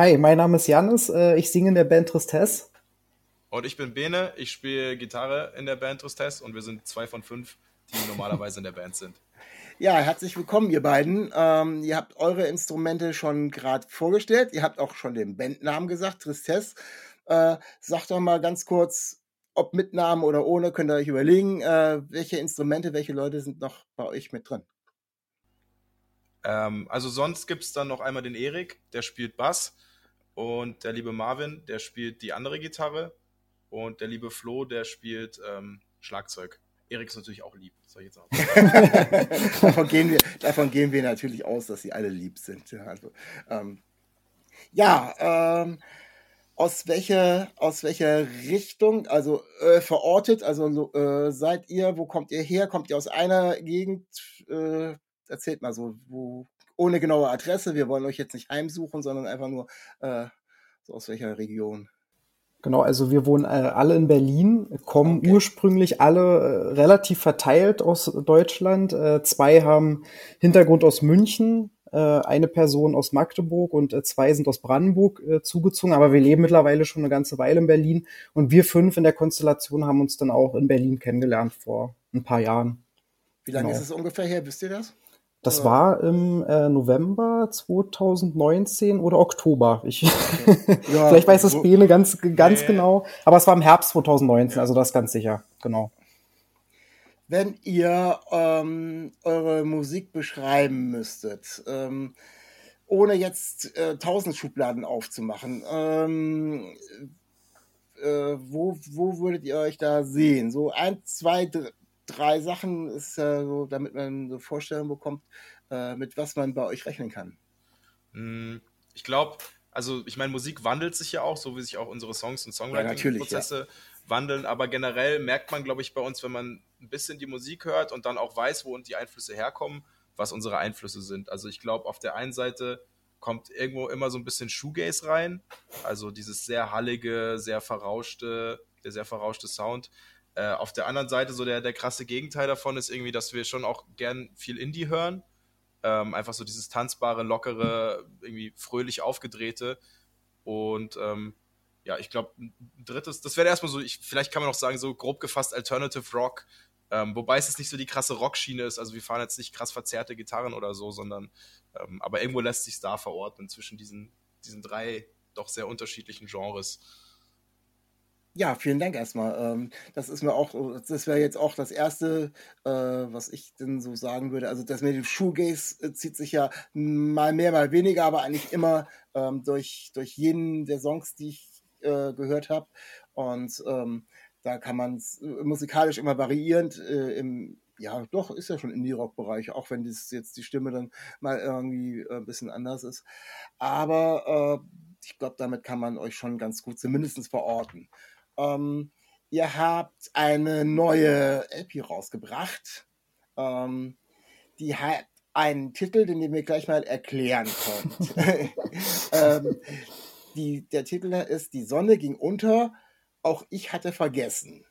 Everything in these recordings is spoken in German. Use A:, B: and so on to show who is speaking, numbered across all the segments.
A: Hi, mein Name ist Janis. Äh, ich singe in der Band Tristesse.
B: Und ich bin Bene. Ich spiele Gitarre in der Band Tristesse und wir sind zwei von fünf, die normalerweise in der Band sind.
C: Ja, herzlich willkommen, ihr beiden. Ähm, ihr habt eure Instrumente schon gerade vorgestellt. Ihr habt auch schon den Bandnamen gesagt, Tristesse. Äh, sagt doch mal ganz kurz, ob mit Namen oder ohne, könnt ihr euch überlegen, äh, welche Instrumente, welche Leute sind noch bei euch mit drin.
B: Ähm, also sonst gibt es dann noch einmal den Erik, der spielt Bass. Und der liebe Marvin, der spielt die andere Gitarre. Und der liebe Flo, der spielt ähm, Schlagzeug. Erik ist natürlich auch lieb, soll ich jetzt auch
C: davon, gehen wir, davon gehen wir natürlich aus, dass sie alle lieb sind. Also, ähm, ja, ähm, aus welcher, aus welcher Richtung, also äh, verortet, also äh, seid ihr, wo kommt ihr her? Kommt ihr aus einer Gegend? Äh, erzählt mal so, wo, ohne genaue Adresse, wir wollen euch jetzt nicht heimsuchen, sondern einfach nur äh, so aus welcher Region.
A: Genau, also wir wohnen äh, alle in Berlin, kommen okay. ursprünglich alle äh, relativ verteilt aus Deutschland. Äh, zwei haben Hintergrund aus München, äh, eine Person aus Magdeburg und äh, zwei sind aus Brandenburg äh, zugezogen, aber wir leben mittlerweile schon eine ganze Weile in Berlin und wir fünf in der Konstellation haben uns dann auch in Berlin kennengelernt vor ein paar Jahren.
C: Wie lange genau. ist es ungefähr her, wisst ihr das?
A: Das war im äh, November 2019 oder Oktober. Ich, ja, Vielleicht weiß das Bene ganz, ganz nee. genau, aber es war im Herbst 2019, ja. also das ganz sicher, genau
C: wenn ihr ähm, eure Musik beschreiben müsstet, ähm, ohne jetzt äh, tausend Schubladen aufzumachen, ähm, äh, wo, wo würdet ihr euch da sehen? So ein, zwei, drei Sachen ist ja so, damit man eine Vorstellung bekommt, äh, mit was man bei euch rechnen kann.
B: Hm, ich glaube, also ich meine, Musik wandelt sich ja auch, so wie sich auch unsere Songs und Songwriting-Prozesse ja. wandeln, aber generell merkt man, glaube ich, bei uns, wenn man ein bisschen die Musik hört und dann auch weiß, wo die Einflüsse herkommen, was unsere Einflüsse sind. Also ich glaube, auf der einen Seite kommt irgendwo immer so ein bisschen Shoegaze rein, also dieses sehr hallige, sehr verrauschte, der sehr verrauschte Sound. Äh, auf der anderen Seite so der, der krasse Gegenteil davon ist irgendwie, dass wir schon auch gern viel Indie hören. Ähm, einfach so dieses tanzbare, lockere, irgendwie fröhlich aufgedrehte. Und ähm, ja, ich glaube, ein drittes, das wäre erstmal so, ich, vielleicht kann man auch sagen, so grob gefasst Alternative Rock, ähm, wobei es jetzt nicht so die krasse Rockschiene ist. Also wir fahren jetzt nicht krass verzerrte Gitarren oder so, sondern ähm, aber irgendwo lässt sich da verorten zwischen diesen, diesen drei doch sehr unterschiedlichen Genres.
C: Ja, vielen Dank erstmal. Ähm, das ist mir auch, das wäre jetzt auch das erste, äh, was ich denn so sagen würde. Also das mit dem Shoegaze äh, zieht sich ja mal mehr, mal weniger, aber eigentlich immer ähm, durch, durch jeden der Songs, die ich äh, gehört habe. Und ähm, da kann man es musikalisch immer variierend im ja, doch, ist ja schon Indie-Rock-Bereich, auch wenn das jetzt die Stimme dann mal irgendwie ein bisschen anders ist. Aber ich glaube, damit kann man euch schon ganz gut zumindest verorten. Ähm, ihr habt eine neue LP rausgebracht. Ähm, die hat einen Titel, den ihr mir gleich mal erklären könnt. ähm, die, der Titel ist Die Sonne ging unter auch ich hatte vergessen.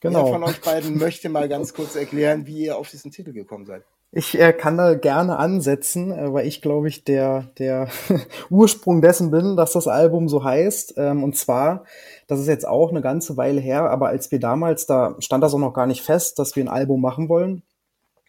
C: Genau. Wer von euch beiden möchte mal ganz kurz erklären, wie ihr auf diesen Titel gekommen seid?
A: Ich äh, kann da gerne ansetzen, äh, weil ich glaube ich der der Ursprung dessen bin, dass das Album so heißt. Ähm, und zwar, das ist jetzt auch eine ganze Weile her, aber als wir damals, da stand das auch noch gar nicht fest, dass wir ein Album machen wollen.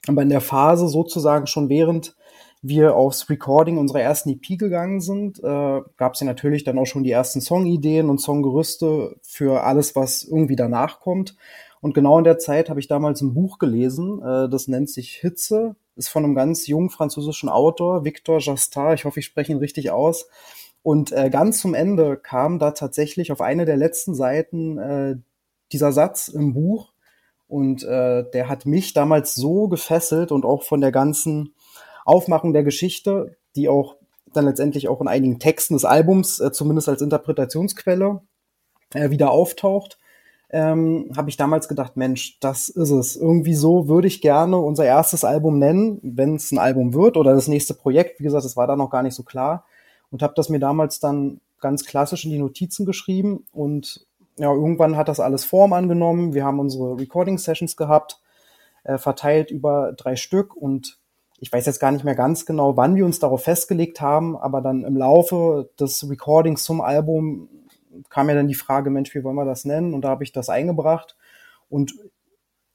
A: Aber in der Phase sozusagen schon während wir aufs Recording unserer ersten EP gegangen sind, äh, gab es ja natürlich dann auch schon die ersten Songideen und Songgerüste für alles, was irgendwie danach kommt. Und genau in der Zeit habe ich damals ein Buch gelesen, äh, das nennt sich Hitze, ist von einem ganz jungen französischen Autor, Victor Jastar, ich hoffe, ich spreche ihn richtig aus. Und äh, ganz zum Ende kam da tatsächlich auf eine der letzten Seiten äh, dieser Satz im Buch. Und äh, der hat mich damals so gefesselt und auch von der ganzen Aufmachung der Geschichte, die auch dann letztendlich auch in einigen Texten des Albums, äh, zumindest als Interpretationsquelle, äh, wieder auftaucht, ähm, habe ich damals gedacht, Mensch, das ist es. Irgendwie so würde ich gerne unser erstes Album nennen, wenn es ein Album wird oder das nächste Projekt. Wie gesagt, das war da noch gar nicht so klar. Und habe das mir damals dann ganz klassisch in die Notizen geschrieben. Und ja, irgendwann hat das alles Form angenommen. Wir haben unsere Recording-Sessions gehabt, äh, verteilt über drei Stück. Und ich weiß jetzt gar nicht mehr ganz genau, wann wir uns darauf festgelegt haben, aber dann im Laufe des Recordings zum Album kam ja dann die Frage, Mensch, wie wollen wir das nennen? Und da habe ich das eingebracht. Und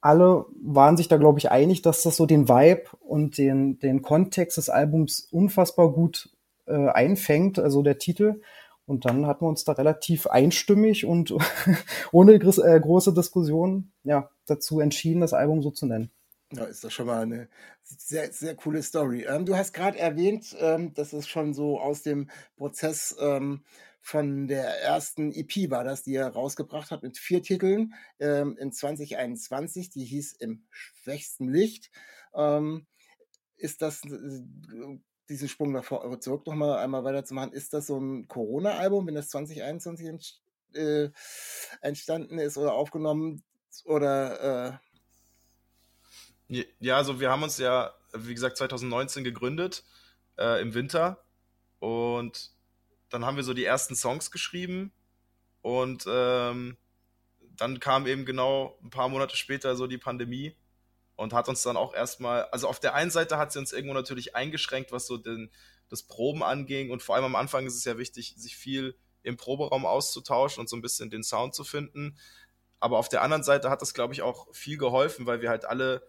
A: alle waren sich da, glaube ich, einig, dass das so den Vibe und den, den Kontext des Albums unfassbar gut äh, einfängt, also der Titel. Und dann hatten wir uns da relativ einstimmig und ohne äh, große Diskussion ja, dazu entschieden, das Album so zu nennen.
C: Ja, ist das schon mal eine sehr, sehr coole Story. Ähm, du hast gerade erwähnt, ähm, dass es schon so aus dem Prozess ähm, von der ersten EP war das, die er rausgebracht hat mit vier Titeln ähm, in 2021. Die hieß Im schwächsten Licht. Ähm, ist das äh, diesen Sprung davor zurück noch mal einmal weiterzumachen? Ist das so ein Corona-Album, wenn das 2021 ent, äh, entstanden ist oder aufgenommen oder?
B: Äh ja, also wir haben uns ja, wie gesagt, 2019 gegründet äh, im Winter und dann haben wir so die ersten Songs geschrieben und ähm, dann kam eben genau ein paar Monate später so die Pandemie und hat uns dann auch erstmal, also auf der einen Seite hat sie uns irgendwo natürlich eingeschränkt, was so den, das Proben anging und vor allem am Anfang ist es ja wichtig, sich viel im Proberaum auszutauschen und so ein bisschen den Sound zu finden. Aber auf der anderen Seite hat das, glaube ich, auch viel geholfen, weil wir halt alle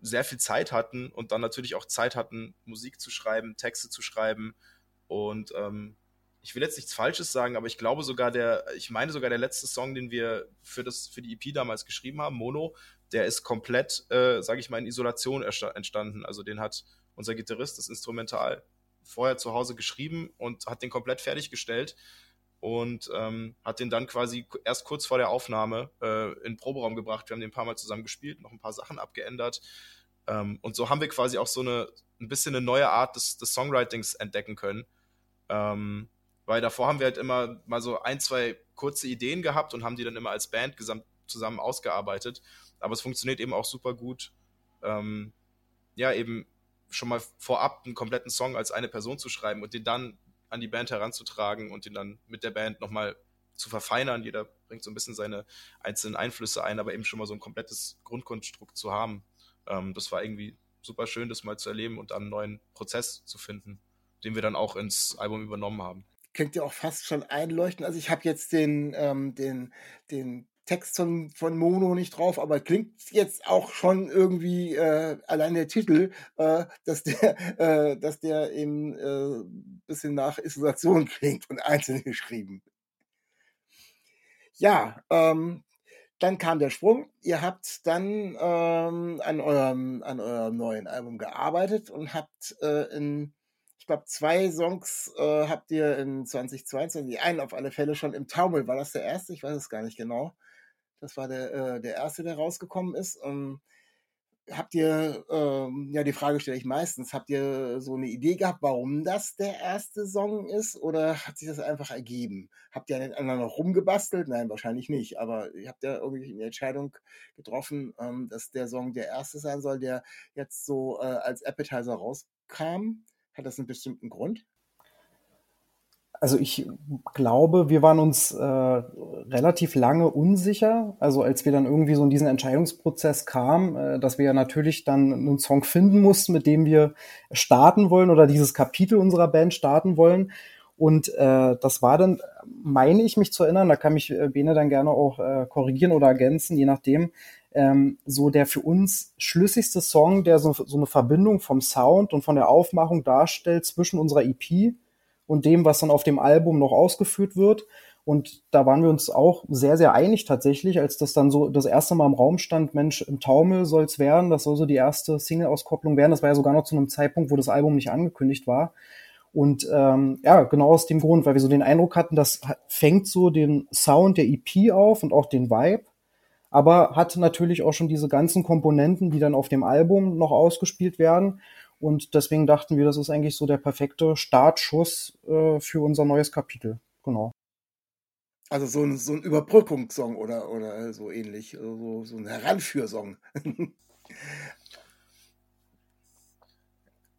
B: sehr viel Zeit hatten und dann natürlich auch Zeit hatten, Musik zu schreiben, Texte zu schreiben. Und ähm, ich will jetzt nichts Falsches sagen, aber ich glaube sogar der, ich meine sogar der letzte Song, den wir für das, für die EP damals geschrieben haben, Mono, der ist komplett, äh, sage ich mal, in Isolation entstanden. Also den hat unser Gitarrist das Instrumental vorher zu Hause geschrieben und hat den komplett fertiggestellt und ähm, hat den dann quasi erst kurz vor der Aufnahme äh, in den Proberaum gebracht. Wir haben den ein paar Mal zusammen gespielt, noch ein paar Sachen abgeändert. Ähm, und so haben wir quasi auch so eine ein bisschen eine neue Art des, des Songwritings entdecken können. Ähm, weil davor haben wir halt immer mal so ein, zwei kurze Ideen gehabt und haben die dann immer als Band gesamt zusammen ausgearbeitet. Aber es funktioniert eben auch super gut, ähm, ja, eben schon mal vorab einen kompletten Song als eine Person zu schreiben und den dann an die Band heranzutragen und den dann mit der Band nochmal zu verfeinern. Jeder bringt so ein bisschen seine einzelnen Einflüsse ein, aber eben schon mal so ein komplettes Grundkonstrukt zu haben. Ähm, das war irgendwie super schön, das mal zu erleben und dann einen neuen Prozess zu finden, den wir dann auch ins Album übernommen haben
C: klingt ja auch fast schon einleuchten. Also ich habe jetzt den, ähm, den, den Text von, von Mono nicht drauf, aber klingt jetzt auch schon irgendwie äh, allein der Titel, äh, dass der, äh, dass der eben äh, bisschen nach Isolation klingt und einzeln geschrieben. Ja, ähm, dann kam der Sprung. Ihr habt dann ähm, an eurem an eurem neuen Album gearbeitet und habt äh, in ich glaube, zwei Songs äh, habt ihr in 2022, einen auf alle Fälle schon im Taumel. War das der erste? Ich weiß es gar nicht genau. Das war der, äh, der erste, der rausgekommen ist. Ähm, habt ihr, ähm, ja, die Frage stelle ich meistens, habt ihr so eine Idee gehabt, warum das der erste Song ist oder hat sich das einfach ergeben? Habt ihr an den anderen noch rumgebastelt? Nein, wahrscheinlich nicht, aber ihr habt ja irgendwie eine Entscheidung getroffen, ähm, dass der Song der erste sein soll, der jetzt so äh, als Appetizer rauskam. Hat das einen bestimmten Grund?
A: Also ich glaube, wir waren uns äh, relativ lange unsicher. Also als wir dann irgendwie so in diesen Entscheidungsprozess kamen, äh, dass wir ja natürlich dann einen Song finden mussten, mit dem wir starten wollen oder dieses Kapitel unserer Band starten wollen. Und äh, das war dann, meine ich mich zu erinnern, da kann mich äh, Bene dann gerne auch äh, korrigieren oder ergänzen, je nachdem, ähm, so der für uns schlüssigste Song, der so, so eine Verbindung vom Sound und von der Aufmachung darstellt zwischen unserer EP und dem, was dann auf dem Album noch ausgeführt wird. Und da waren wir uns auch sehr, sehr einig tatsächlich, als das dann so das erste Mal im Raum stand, Mensch, im Taumel soll's werden, das soll so die erste Single-Auskopplung werden. Das war ja sogar noch zu einem Zeitpunkt, wo das Album nicht angekündigt war. Und ähm, ja, genau aus dem Grund, weil wir so den Eindruck hatten, das fängt so den Sound der EP auf und auch den Vibe aber hat natürlich auch schon diese ganzen Komponenten, die dann auf dem Album noch ausgespielt werden. Und deswegen dachten wir, das ist eigentlich so der perfekte Startschuss äh, für unser neues Kapitel. Genau.
C: Also so ein, so ein Überbrückungssong oder, oder so ähnlich, also so, so ein Heranführsong.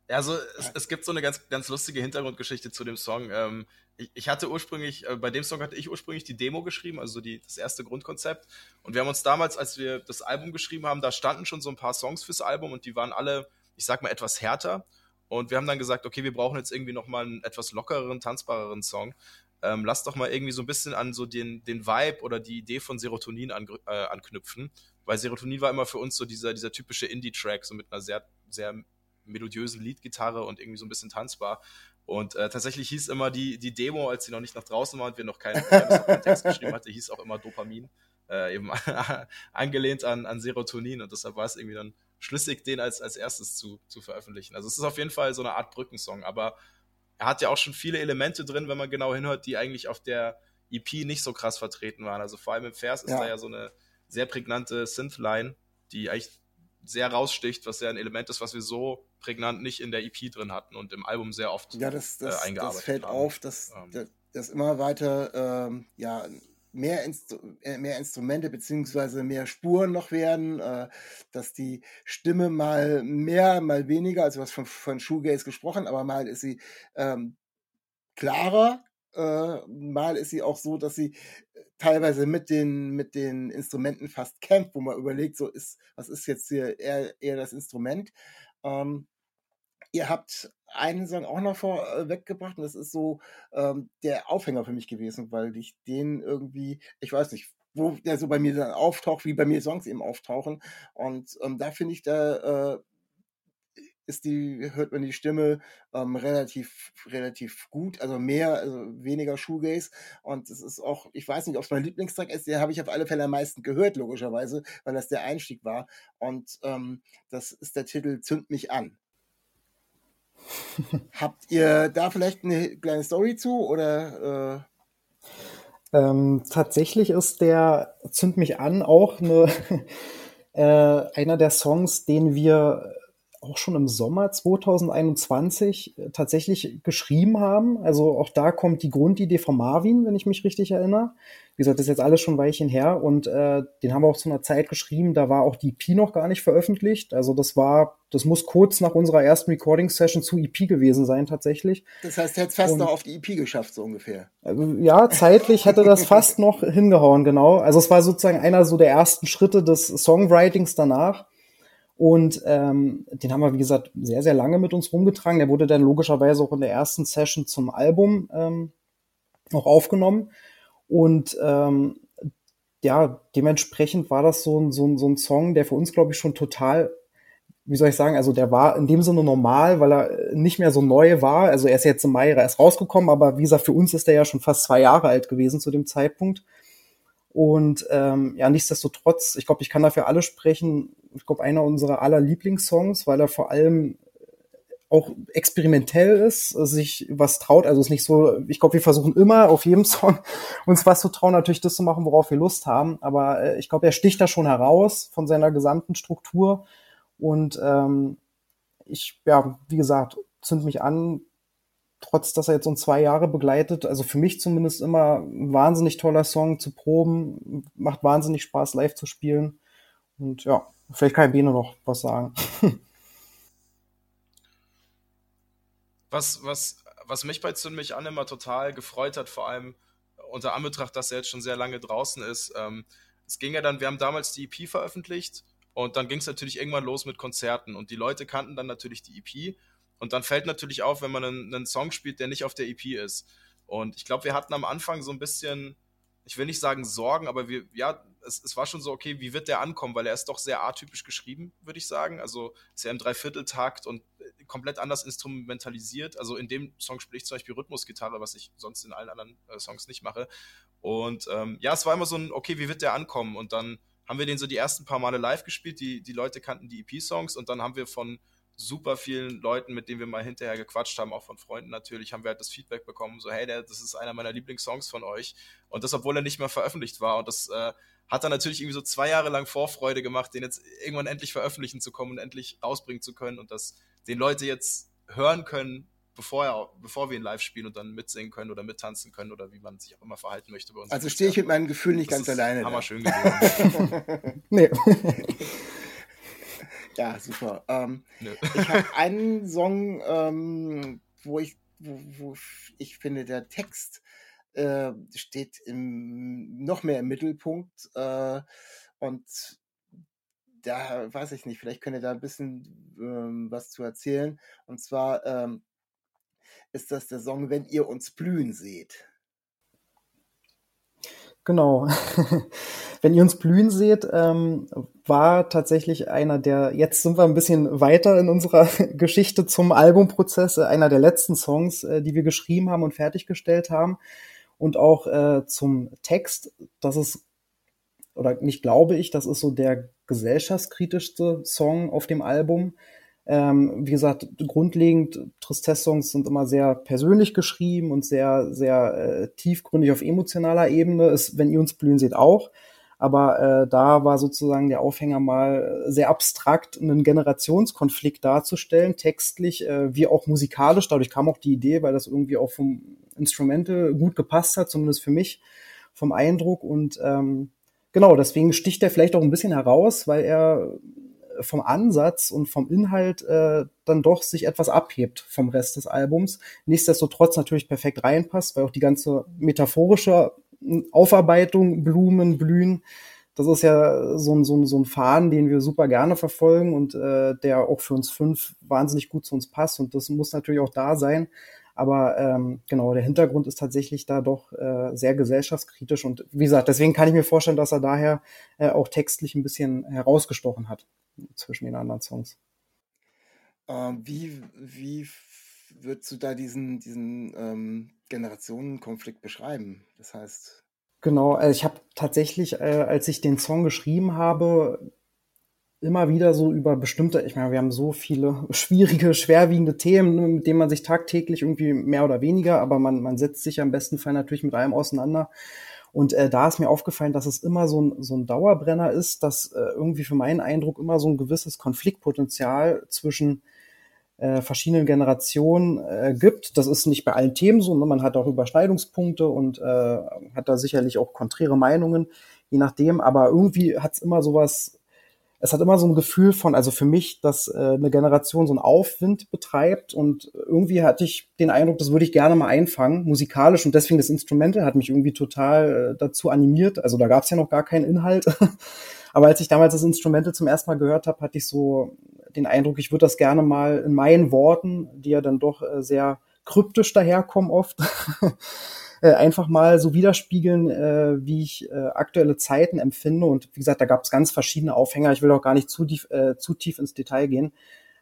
B: Also es, es, gibt so eine ganz, ganz lustige Hintergrundgeschichte zu dem Song. Ähm, ich, ich, hatte ursprünglich, äh, bei dem Song hatte ich ursprünglich die Demo geschrieben, also die, das erste Grundkonzept. Und wir haben uns damals, als wir das Album geschrieben haben, da standen schon so ein paar Songs fürs Album und die waren alle, ich sag mal, etwas härter. Und wir haben dann gesagt, okay, wir brauchen jetzt irgendwie nochmal einen etwas lockereren, tanzbareren Song. Ähm, lass doch mal irgendwie so ein bisschen an so den, den Vibe oder die Idee von Serotonin an, äh, anknüpfen. Weil Serotonin war immer für uns so dieser, dieser typische Indie-Track, so mit einer sehr, sehr melodiösen Leadgitarre und irgendwie so ein bisschen tanzbar. Und äh, tatsächlich hieß immer die, die Demo, als sie noch nicht nach draußen war und wir noch keinen, keinen Text geschrieben hatten, hieß auch immer Dopamin. Äh, eben angelehnt an, an Serotonin und deshalb war es irgendwie dann schlüssig, den als, als erstes zu, zu veröffentlichen. Also es ist auf jeden Fall so eine Art Brückensong, aber er hat ja auch schon viele Elemente drin, wenn man genau hinhört, die eigentlich auf der EP nicht so krass vertreten waren. Also vor allem im Vers ist ja. da ja so eine sehr prägnante Synth-Line, die eigentlich sehr raussticht, was ja ein Element ist, was wir so prägnant nicht in der EP drin hatten und im Album sehr oft
C: ja, das, das, äh, eingearbeitet das fällt haben. auf, dass, ähm. dass immer weiter ähm, ja, mehr, Instru äh, mehr Instrumente beziehungsweise mehr Spuren noch werden, äh, dass die Stimme mal mehr, mal weniger, also was von, von Shoegaze gesprochen, aber mal ist sie ähm, klarer, äh, mal ist sie auch so, dass sie teilweise mit den, mit den Instrumenten fast kämpft, wo man überlegt, so ist, was ist jetzt hier eher, eher das Instrument. Ähm, ihr habt einen Song auch noch vorweggebracht äh, und das ist so ähm, der Aufhänger für mich gewesen, weil ich den irgendwie, ich weiß nicht, wo der so bei mir dann auftaucht, wie bei mir Songs eben auftauchen. Und ähm, da finde ich, da äh, ist die, hört man die Stimme ähm, relativ, relativ gut, also mehr, also weniger Shoegaze. Und es ist auch, ich weiß nicht, ob es mein Lieblingstrack ist, den habe ich auf alle Fälle am meisten gehört, logischerweise, weil das der Einstieg war. Und ähm, das ist der Titel Zünd mich an. Habt ihr da vielleicht eine kleine Story zu oder?
A: Äh? Ähm, tatsächlich ist der Zünd mich an auch eine, äh, einer der Songs, den wir auch schon im Sommer 2021 äh, tatsächlich geschrieben haben. Also auch da kommt die Grundidee von Marvin, wenn ich mich richtig erinnere. Wie gesagt, das ist jetzt alles schon Weilchen her und äh, den haben wir auch zu einer Zeit geschrieben, da war auch die EP noch gar nicht veröffentlicht. Also das war, das muss kurz nach unserer ersten Recording-Session zu EP gewesen sein tatsächlich.
C: Das heißt, hätte es fast und, noch auf die EP geschafft, so ungefähr.
A: Also, ja, zeitlich hätte das fast noch hingehauen, genau. Also es war sozusagen einer so der ersten Schritte des Songwritings danach. Und ähm, den haben wir, wie gesagt, sehr, sehr lange mit uns rumgetragen. Der wurde dann logischerweise auch in der ersten Session zum Album ähm, auch aufgenommen. Und ähm, ja, dementsprechend war das so ein, so ein, so ein Song, der für uns, glaube ich, schon total, wie soll ich sagen, also der war in dem Sinne normal, weil er nicht mehr so neu war. Also er ist jetzt im Mai erst rausgekommen, aber wie gesagt, für uns ist er ja schon fast zwei Jahre alt gewesen zu dem Zeitpunkt. Und ähm, ja, nichtsdestotrotz, ich glaube, ich kann dafür alle sprechen. Ich glaube, einer unserer aller Lieblingssongs, weil er vor allem auch experimentell ist, sich was traut. Also es ist nicht so, ich glaube, wir versuchen immer auf jedem Song uns was zu trauen, natürlich das zu machen, worauf wir Lust haben. Aber äh, ich glaube, er sticht da schon heraus von seiner gesamten Struktur. Und ähm, ich, ja, wie gesagt, zünd mich an, trotz dass er jetzt uns zwei Jahre begleitet, also für mich zumindest immer ein wahnsinnig toller Song zu proben, macht wahnsinnig Spaß live zu spielen. Und ja, vielleicht kann Bene noch was sagen.
B: was, was, was mich bei Zünd mich an immer total gefreut hat, vor allem unter Anbetracht, dass er jetzt schon sehr lange draußen ist. Ähm, es ging ja dann, wir haben damals die EP veröffentlicht und dann ging es natürlich irgendwann los mit Konzerten und die Leute kannten dann natürlich die EP und dann fällt natürlich auf, wenn man einen, einen Song spielt, der nicht auf der EP ist. Und ich glaube, wir hatten am Anfang so ein bisschen, ich will nicht sagen Sorgen, aber wir, ja, es, es, war schon so, okay, wie wird der ankommen? Weil er ist doch sehr atypisch geschrieben, würde ich sagen. Also ist ja im Dreivierteltakt und äh, komplett anders instrumentalisiert. Also in dem Song spiele ich zum Beispiel Rhythmusgitarre, was ich sonst in allen anderen äh, Songs nicht mache. Und ähm, ja, es war immer so ein, okay, wie wird der ankommen? Und dann haben wir den so die ersten paar Male live gespielt. Die, die Leute kannten die EP-Songs und dann haben wir von super vielen Leuten, mit denen wir mal hinterher gequatscht haben, auch von Freunden natürlich, haben wir halt das Feedback bekommen, so hey, der, das ist einer meiner Lieblingssongs von euch. Und das, obwohl er nicht mehr veröffentlicht war. Und das äh, hat dann natürlich irgendwie so zwei Jahre lang Vorfreude gemacht, den jetzt irgendwann endlich veröffentlichen zu kommen und endlich rausbringen zu können. Und das, den Leute jetzt hören können, bevor, er, bevor wir ihn live spielen und dann mitsingen können oder mittanzen können oder wie man sich auch immer verhalten möchte bei uns.
C: Also stehe ich mit meinem Gefühl nicht das ganz alleine.
B: Hammer schön gewesen.
C: nee. ja, super. Ähm, ich habe einen Song, ähm, wo ich, wo, wo ich finde, der Text äh, steht im, noch mehr im Mittelpunkt. Äh, und da weiß ich nicht, vielleicht könnt ihr da ein bisschen ähm, was zu erzählen. Und zwar ähm, ist das der Song Wenn ihr uns blühen seht.
A: Genau. Wenn ihr uns blühen seht, ähm, war tatsächlich einer der, jetzt sind wir ein bisschen weiter in unserer Geschichte zum Albumprozess, äh, einer der letzten Songs, äh, die wir geschrieben haben und fertiggestellt haben. Und auch äh, zum Text, das ist, oder nicht glaube ich, das ist so der gesellschaftskritischste Song auf dem Album. Ähm, wie gesagt, grundlegend, Tristesse-Songs sind immer sehr persönlich geschrieben und sehr, sehr äh, tiefgründig auf emotionaler Ebene. Ist, wenn ihr uns blühen seht, auch. Aber äh, da war sozusagen der Aufhänger mal sehr abstrakt, einen Generationskonflikt darzustellen, textlich äh, wie auch musikalisch. Dadurch kam auch die Idee, weil das irgendwie auch vom Instrumente gut gepasst hat, zumindest für mich, vom Eindruck. Und ähm, genau, deswegen sticht er vielleicht auch ein bisschen heraus, weil er vom Ansatz und vom Inhalt äh, dann doch sich etwas abhebt vom Rest des Albums. Nichtsdestotrotz natürlich perfekt reinpasst, weil auch die ganze metaphorische Aufarbeitung, Blumen, Blühen, das ist ja so ein, so ein, so ein Faden, den wir super gerne verfolgen und äh, der auch für uns fünf wahnsinnig gut zu uns passt und das muss natürlich auch da sein. Aber ähm, genau, der Hintergrund ist tatsächlich da doch äh, sehr gesellschaftskritisch und wie gesagt, deswegen kann ich mir vorstellen, dass er daher äh, auch textlich ein bisschen herausgestochen hat zwischen den anderen Songs.
C: Ähm, wie, wie würdest du da diesen, diesen ähm, Generationenkonflikt beschreiben? Das heißt.
A: Genau, also ich habe tatsächlich, äh, als ich den Song geschrieben habe, immer wieder so über bestimmte, ich meine, wir haben so viele schwierige, schwerwiegende Themen, mit denen man sich tagtäglich irgendwie mehr oder weniger, aber man, man setzt sich ja im besten Fall natürlich mit allem auseinander. Und äh, da ist mir aufgefallen, dass es immer so ein, so ein Dauerbrenner ist, dass äh, irgendwie für meinen Eindruck immer so ein gewisses Konfliktpotenzial zwischen äh, verschiedenen Generationen äh, gibt. Das ist nicht bei allen Themen so. Ne? Man hat auch Überschneidungspunkte und äh, hat da sicherlich auch konträre Meinungen, je nachdem. Aber irgendwie hat es immer sowas es hat immer so ein Gefühl von, also für mich, dass äh, eine Generation so einen Aufwind betreibt und irgendwie hatte ich den Eindruck, das würde ich gerne mal einfangen, musikalisch und deswegen das Instrumental hat mich irgendwie total äh, dazu animiert. Also da gab es ja noch gar keinen Inhalt. Aber als ich damals das Instrumental zum ersten Mal gehört habe, hatte ich so den Eindruck, ich würde das gerne mal in meinen Worten, die ja dann doch äh, sehr kryptisch daherkommen oft, äh, einfach mal so widerspiegeln, äh, wie ich äh, aktuelle Zeiten empfinde. Und wie gesagt, da gab es ganz verschiedene Aufhänger. Ich will auch gar nicht zu tief, äh, zu tief ins Detail gehen.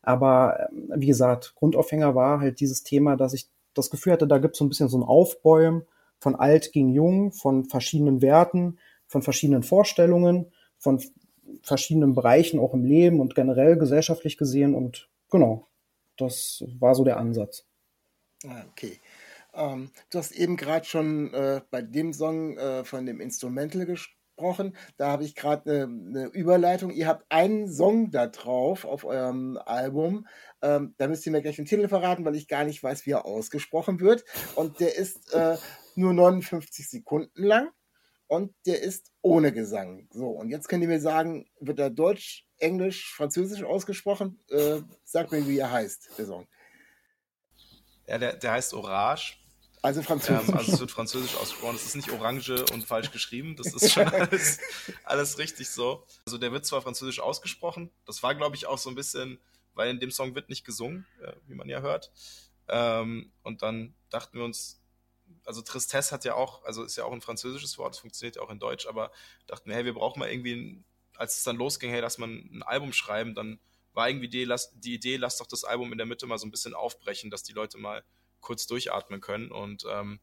A: Aber äh, wie gesagt, Grundaufhänger war halt dieses Thema, dass ich das Gefühl hatte, da gibt es so ein bisschen so ein Aufbäumen von alt gegen jung, von verschiedenen Werten, von verschiedenen Vorstellungen, von verschiedenen Bereichen auch im Leben und generell gesellschaftlich gesehen. Und genau, das war so der Ansatz.
C: Ah, okay. Ähm, du hast eben gerade schon äh, bei dem Song äh, von dem Instrumental gesprochen. Da habe ich gerade eine ne Überleitung. Ihr habt einen Song da drauf auf eurem Album. Ähm, da müsst ihr mir gleich den Titel verraten, weil ich gar nicht weiß, wie er ausgesprochen wird. Und der ist äh, nur 59 Sekunden lang und der ist ohne Gesang. So, und jetzt könnt ihr mir sagen, wird er Deutsch, Englisch, Französisch ausgesprochen? Äh, sagt mir, wie er heißt, der Song.
B: Ja, der, der heißt Orage.
C: Also französisch.
B: Ähm, also es wird französisch ausgesprochen. Es ist nicht orange und falsch geschrieben. Das ist schon alles, alles richtig so. Also der wird zwar französisch ausgesprochen. Das war, glaube ich, auch so ein bisschen, weil in dem Song wird nicht gesungen, äh, wie man ja hört. Ähm, und dann dachten wir uns, also Tristesse hat ja auch, also ist ja auch ein französisches Wort, funktioniert ja auch in Deutsch, aber dachten wir, hey, wir brauchen mal irgendwie, ein, als es dann losging, hey, lass mal ein Album schreiben, dann war irgendwie die, die Idee, lass doch das Album in der Mitte mal so ein bisschen aufbrechen, dass die Leute mal kurz durchatmen können. Und ähm,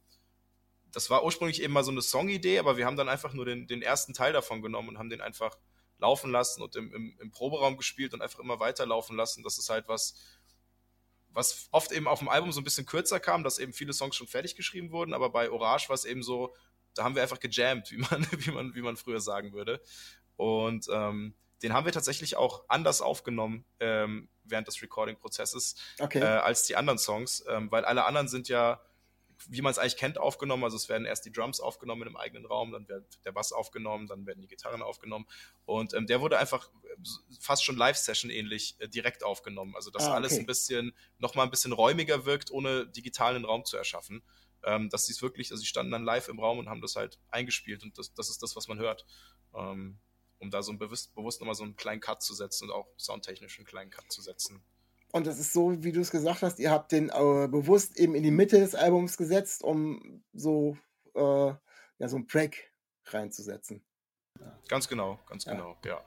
B: das war ursprünglich eben mal so eine Songidee, aber wir haben dann einfach nur den, den ersten Teil davon genommen und haben den einfach laufen lassen und im, im, im Proberaum gespielt und einfach immer weiterlaufen lassen. Das ist halt was, was oft eben auf dem Album so ein bisschen kürzer kam, dass eben viele Songs schon fertig geschrieben wurden, aber bei Orage war es eben so, da haben wir einfach gejammt, wie man, wie man, wie man früher sagen würde. Und ähm, den haben wir tatsächlich auch anders aufgenommen ähm, während des Recording-Prozesses okay. äh, als die anderen Songs, ähm, weil alle anderen sind ja wie man es eigentlich kennt, aufgenommen. Also es werden erst die Drums aufgenommen einem eigenen Raum, dann wird der Bass aufgenommen, dann werden die Gitarren aufgenommen. Und ähm, der wurde einfach fast schon Live-Session ähnlich äh, direkt aufgenommen. Also dass ah, okay. alles ein bisschen, nochmal ein bisschen räumiger wirkt, ohne digitalen Raum zu erschaffen. Ähm, dass sie es wirklich, also sie standen dann live im Raum und haben das halt eingespielt und das, das ist das, was man hört. Ähm, um da so ein bewusst, bewusst nochmal so einen kleinen Cut zu setzen und auch soundtechnisch einen kleinen Cut zu setzen.
C: Und das ist so, wie du es gesagt hast, ihr habt den äh, bewusst eben in die Mitte des Albums gesetzt, um so, äh, ja, so einen Break reinzusetzen.
B: Ganz genau, ganz ja. genau, ja.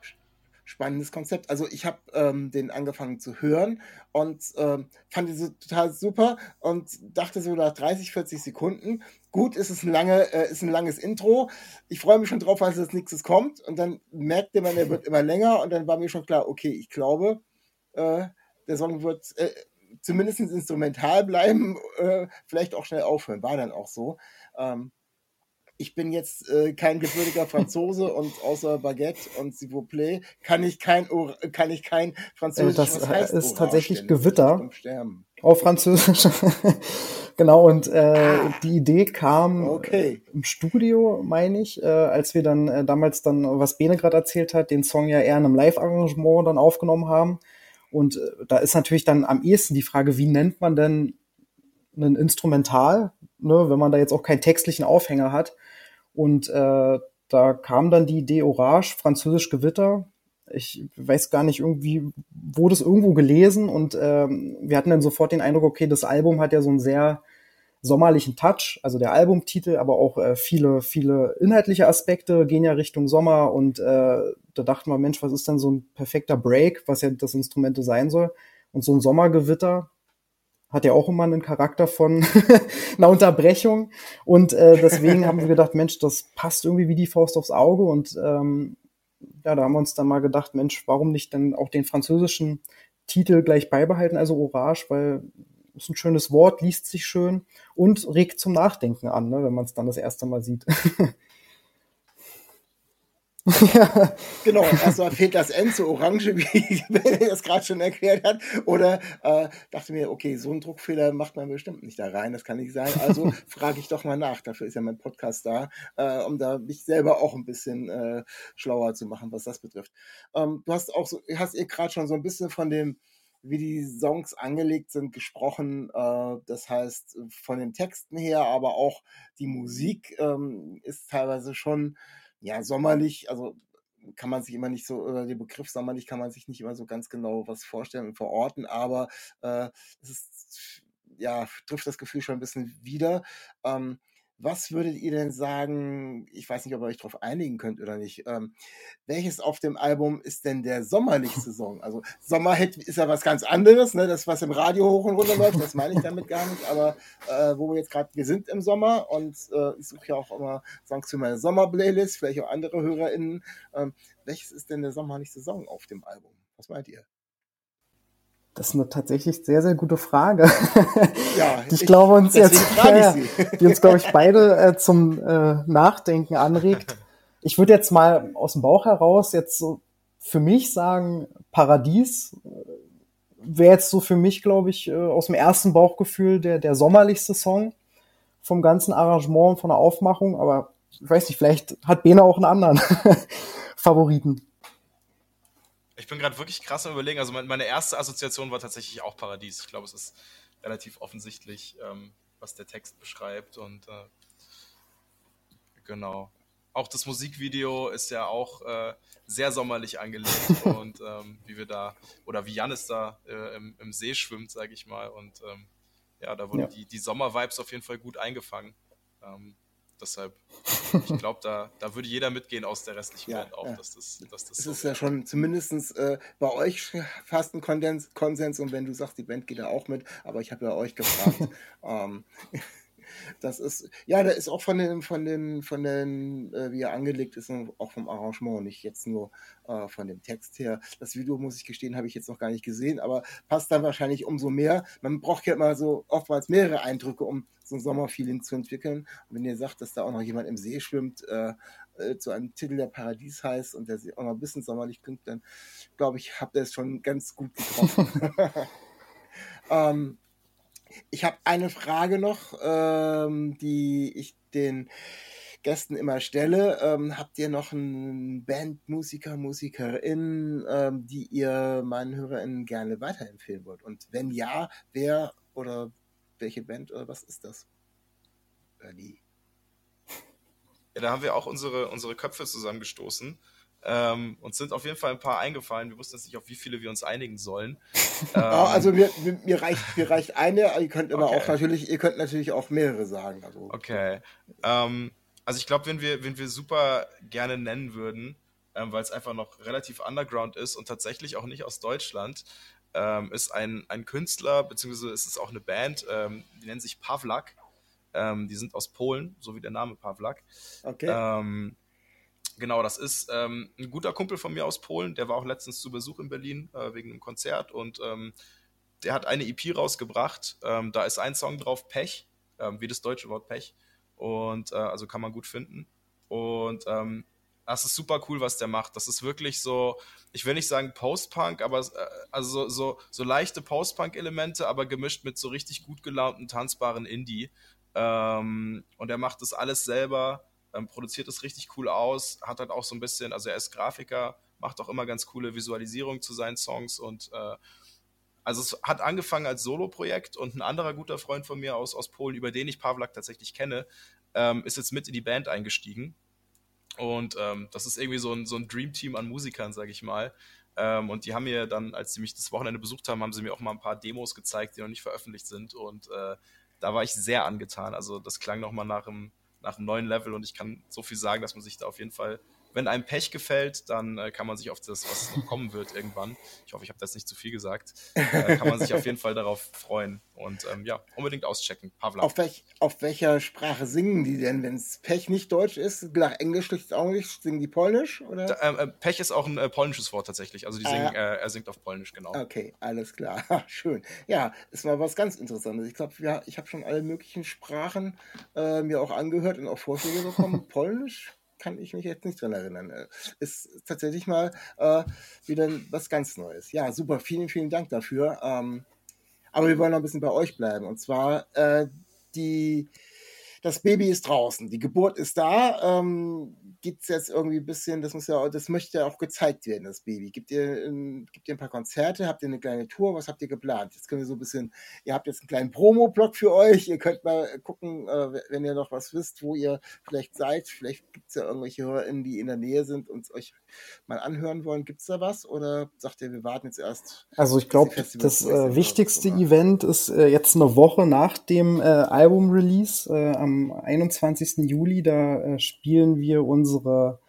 C: Spannendes Konzept. Also ich habe ähm, den angefangen zu hören und ähm, fand ihn so total super und dachte so nach 30, 40 Sekunden, gut, ist es ein, lange, äh, ist ein langes Intro. Ich freue mich schon drauf, als das nächstes kommt. Und dann merkte man, er wird immer länger und dann war mir schon klar, okay, ich glaube, äh, der Song wird äh, zumindest instrumental bleiben, äh, vielleicht auch schnell aufhören. War dann auch so. Ähm, ich bin jetzt äh, kein gebürtiger Franzose und außer Baguette und S'il vous plaît kann ich kein, kann ich kein Französisch.
A: Das heißt ist tatsächlich Gewitter auf Französisch. genau, und äh, ah, die Idee kam okay. im Studio, meine ich, äh, als wir dann äh, damals dann, was Bene gerade erzählt hat, den Song ja eher in einem Live-Arrangement dann aufgenommen haben. Und äh, da ist natürlich dann am ehesten die Frage, wie nennt man denn ein Instrumental, ne, wenn man da jetzt auch keinen textlichen Aufhänger hat. Und äh, da kam dann die Idee Orage, französisch Gewitter. Ich weiß gar nicht, irgendwie wurde es irgendwo gelesen und ähm, wir hatten dann sofort den Eindruck, okay, das Album hat ja so einen sehr sommerlichen Touch, also der Albumtitel, aber auch äh, viele, viele inhaltliche Aspekte gehen ja Richtung Sommer und äh, da dachten wir, Mensch, was ist denn so ein perfekter Break, was ja das Instrument sein soll? Und so ein Sommergewitter hat ja auch immer einen Charakter von einer Unterbrechung und äh, deswegen haben wir gedacht, Mensch, das passt irgendwie wie die Faust aufs Auge und ähm, ja, da haben wir uns dann mal gedacht, Mensch, warum nicht dann auch den französischen Titel gleich beibehalten, also Orage, weil ist ein schönes Wort, liest sich schön und regt zum Nachdenken an, ne, wenn man es dann das erste Mal sieht.
C: ja. Genau, erstmal fehlt das N zu Orange, wie er das gerade schon erklärt hat. Oder äh, dachte mir, okay, so einen Druckfehler macht man bestimmt nicht da rein, das kann nicht sein. Also frage ich doch mal nach. Dafür ist ja mein Podcast da, äh, um da mich selber auch ein bisschen äh, schlauer zu machen, was das betrifft. Ähm, du hast auch so, hast ihr gerade schon so ein bisschen von dem wie die Songs angelegt sind, gesprochen. Äh, das heißt, von den Texten her, aber auch die Musik ähm, ist teilweise schon ja sommerlich. Also kann man sich immer nicht so, oder den Begriff sommerlich kann man sich nicht immer so ganz genau was vorstellen und verorten, aber äh, es ist, ja, trifft das Gefühl schon ein bisschen wieder. Ähm, was würdet ihr denn sagen? Ich weiß nicht, ob ihr euch darauf einigen könnt oder nicht. Ähm, welches auf dem Album ist denn der sommerlichste Song? Also Sommerhit ist ja was ganz anderes, ne? Das, was im Radio hoch und runter läuft, das meine ich damit gar nicht. Aber äh, wo wir jetzt gerade, wir sind im Sommer und äh, ich suche ja auch immer Songs für meine Sommerplaylist, vielleicht auch andere HörerInnen. Ähm, welches ist denn der sommerlichste Song auf dem Album? Was meint ihr?
A: Das ist eine tatsächlich sehr, sehr gute Frage. Ja, ich, ich glaube uns jetzt, äh, die uns, glaube ich, beide äh, zum äh, Nachdenken anregt. Ich würde jetzt mal aus dem Bauch heraus jetzt so für mich sagen, Paradies äh, wäre jetzt so für mich, glaube ich, äh, aus dem ersten Bauchgefühl der, der sommerlichste Song vom ganzen Arrangement, von der Aufmachung. Aber ich weiß nicht, vielleicht hat Bene auch einen anderen Favoriten.
B: Ich bin gerade wirklich krass am überlegen. Also meine erste Assoziation war tatsächlich auch Paradies. Ich glaube, es ist relativ offensichtlich, ähm, was der Text beschreibt. Und äh, genau. Auch das Musikvideo ist ja auch äh, sehr sommerlich angelegt und ähm, wie wir da, oder wie Janis da äh, im, im, See schwimmt, sage ich mal. Und ähm, ja, da wurden ja. die, die Sommer-Vibes auf jeden Fall gut eingefangen. Ähm, Deshalb, ich glaube, da, da würde jeder mitgehen aus der restlichen ja, Welt auch, ja. dass das, dass das
C: Es so ist ja schon zumindest äh, bei euch fast ein Konsens, Konsens und wenn du sagst, die Band geht da auch mit, aber ich habe ja euch gefragt. ähm, das ist, ja, da ist auch von den, von den, von den, äh, wie er angelegt ist, auch vom Arrangement, nicht jetzt nur äh, von dem Text her. Das Video, muss ich gestehen, habe ich jetzt noch gar nicht gesehen, aber passt dann wahrscheinlich umso mehr. Man braucht ja immer so oftmals mehrere Eindrücke, um so ein Sommerfeeling zu entwickeln. Und wenn ihr sagt, dass da auch noch jemand im See schwimmt, äh, äh, zu einem Titel, der Paradies heißt und der auch noch ein bisschen sommerlich klingt, dann glaube ich, habt ihr es schon ganz gut getroffen. ähm, ich habe eine Frage noch, ähm, die ich den Gästen immer stelle. Ähm, habt ihr noch einen Bandmusiker, Musikerin, ähm, die ihr meinen HörerInnen gerne weiterempfehlen wollt? Und wenn ja, wer oder welche Band oder was ist das?
B: Die. Ja, da haben wir auch unsere, unsere Köpfe zusammengestoßen. Ähm, uns sind auf jeden Fall ein paar eingefallen. Wir wussten jetzt nicht, auf wie viele wir uns einigen sollen.
C: ähm, also mir, mir, reicht, mir reicht eine, ihr könnt aber okay. auch natürlich, ihr könnt natürlich auch mehrere sagen. Also.
B: Okay. Ähm, also ich glaube, wenn wir, wenn wir super gerne nennen würden, ähm, weil es einfach noch relativ underground ist und tatsächlich auch nicht aus Deutschland, ähm, ist ein, ein Künstler, beziehungsweise ist es auch eine Band, ähm, die nennen sich Pavlak. Ähm, die sind aus Polen, so wie der Name Pavlak. Okay. Ähm, genau, das ist ähm, ein guter Kumpel von mir aus Polen, der war auch letztens zu Besuch in Berlin äh, wegen einem Konzert und der hat eine EP rausgebracht. da ist ein Song drauf, Pech, wie das deutsche Wort Pech. Und äh, also kann man gut finden. Und ähm, das ist super cool, was der macht. Das ist wirklich so, ich will nicht sagen Post-Punk, aber äh, also so, so, leichte Post-Punk-Elemente, aber gemischt mit so richtig gut gelaunten, tanzbaren Indie. Ähm, und er macht das alles selber, ähm, produziert es richtig cool aus, hat halt auch so ein bisschen, also er ist Grafiker, macht auch immer ganz coole Visualisierung zu seinen Songs und äh, also es hat angefangen als Solo-Projekt und ein anderer guter Freund von mir aus, aus Polen, über den ich Pavlak tatsächlich kenne, ähm, ist jetzt mit in die Band eingestiegen. Und ähm, das ist irgendwie so ein, so ein Dream-Team an Musikern, sag ich mal. Ähm, und die haben mir dann, als sie mich das Wochenende besucht haben, haben sie mir auch mal ein paar Demos gezeigt, die noch nicht veröffentlicht sind. Und äh, da war ich sehr angetan. Also das klang nochmal nach einem, nach einem neuen Level und ich kann so viel sagen, dass man sich da auf jeden Fall wenn einem Pech gefällt, dann äh, kann man sich auf das, was noch kommen wird irgendwann, ich hoffe, ich habe das nicht zu viel gesagt, äh, kann man sich auf jeden Fall darauf freuen. Und ähm, ja, unbedingt auschecken.
C: Pavla. Auf, welch, auf welcher Sprache singen die denn, wenn es Pech nicht Deutsch ist? Nach Englisch schlicht auch nicht, singen die Polnisch? Oder?
B: Da, ähm, äh, Pech ist auch ein äh, polnisches Wort tatsächlich. Also die singen, ah, er singt auf Polnisch, genau.
C: Okay, alles klar. Schön. Ja, ist mal was ganz Interessantes. Ich glaube, ja, ich habe schon alle möglichen Sprachen äh, mir auch angehört und auch Vorschläge bekommen. Polnisch kann ich mich jetzt nicht dran erinnern. Äh, ist tatsächlich mal äh, wieder was ganz Neues. Ja, super, vielen, vielen Dank dafür. Ähm, aber wir wollen noch ein bisschen bei euch bleiben. Und zwar äh, die das Baby ist draußen, die Geburt ist da. Ähm, Gibt es jetzt irgendwie ein bisschen, das muss ja, das möchte ja auch gezeigt werden, das Baby. Gibt ihr, ähm, gibt ihr ein paar Konzerte? Habt ihr eine kleine Tour? Was habt ihr geplant? Jetzt können wir so ein bisschen, ihr habt jetzt einen kleinen Promo-Blog für euch. Ihr könnt mal gucken, äh, wenn ihr noch was wisst, wo ihr vielleicht seid. Vielleicht gibt es ja irgendwelche HörerInnen, die in der Nähe sind und euch mal anhören wollen. Gibt es da was? Oder sagt ihr, wir warten jetzt erst?
A: Also ich glaube, das äh, wichtigste Event ist äh, jetzt eine Woche nach dem äh, Album-Release äh, am am 21. Juli, da äh, spielen wir unsere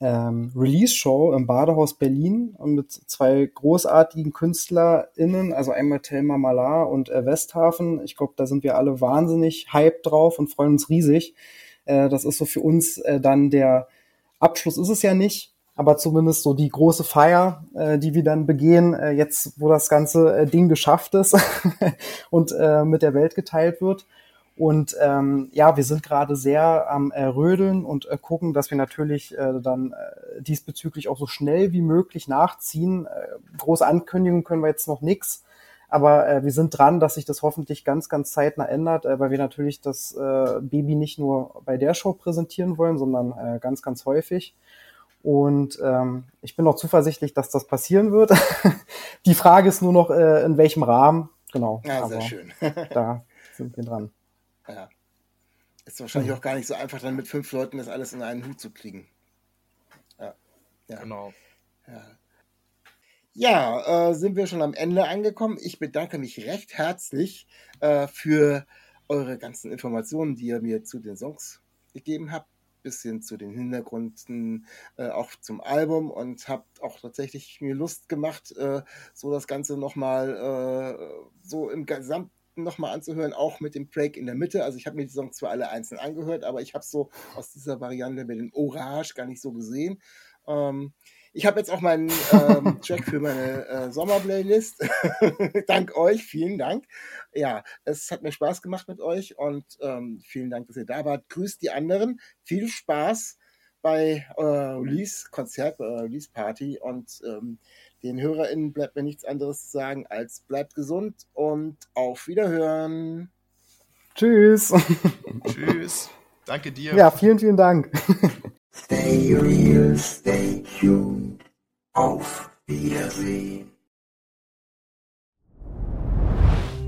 A: ähm, Release-Show im Badehaus Berlin mit zwei großartigen KünstlerInnen, also einmal Thelma Malar und äh, Westhafen. Ich glaube, da sind wir alle wahnsinnig hyped drauf und freuen uns riesig. Äh, das ist so für uns äh, dann der Abschluss ist es ja nicht, aber zumindest so die große Feier, äh, die wir dann begehen, äh, jetzt wo das ganze äh, Ding geschafft ist und äh, mit der Welt geteilt wird. Und ähm, ja, wir sind gerade sehr am äh, Rödeln und äh, gucken, dass wir natürlich äh, dann äh, diesbezüglich auch so schnell wie möglich nachziehen. Äh, große Ankündigungen können wir jetzt noch nix, aber äh, wir sind dran, dass sich das hoffentlich ganz, ganz zeitnah ändert, äh, weil wir natürlich das äh, Baby nicht nur bei der Show präsentieren wollen, sondern äh, ganz, ganz häufig. Und ähm, ich bin auch zuversichtlich, dass das passieren wird. Die Frage ist nur noch, äh, in welchem Rahmen. Genau.
C: Ja, sehr schön.
A: da sind wir dran.
C: Ja. Ist wahrscheinlich mhm. auch gar nicht so einfach, dann mit fünf Leuten das alles in einen Hut zu kriegen. Ja. ja.
B: Genau.
C: Ja. Ja, äh, sind wir schon am Ende angekommen. Ich bedanke mich recht herzlich äh, für eure ganzen Informationen, die ihr mir zu den Songs gegeben habt, bisschen zu den Hintergründen, äh, auch zum Album und habt auch tatsächlich mir Lust gemacht, äh, so das Ganze nochmal äh, so im Gesamt nochmal anzuhören, auch mit dem Break in der Mitte. Also ich habe mir die Songs zwar alle einzeln angehört, aber ich habe so aus dieser Variante mit dem Orage gar nicht so gesehen. Ähm, ich habe jetzt auch meinen ähm, Track für meine äh, Sommerplaylist. Dank euch, vielen Dank. Ja, es hat mir Spaß gemacht mit euch und ähm, vielen Dank, dass ihr da wart. Grüßt die anderen. Viel Spaß bei eurer Release-Konzert, bei eurer Release-Party und ähm, den HörerInnen bleibt mir nichts anderes zu sagen als bleibt gesund und auf Wiederhören.
A: Tschüss.
B: Tschüss. Danke dir.
A: Ja, vielen, vielen Dank.
D: Stay real, stay tuned. Auf Wiedersehen.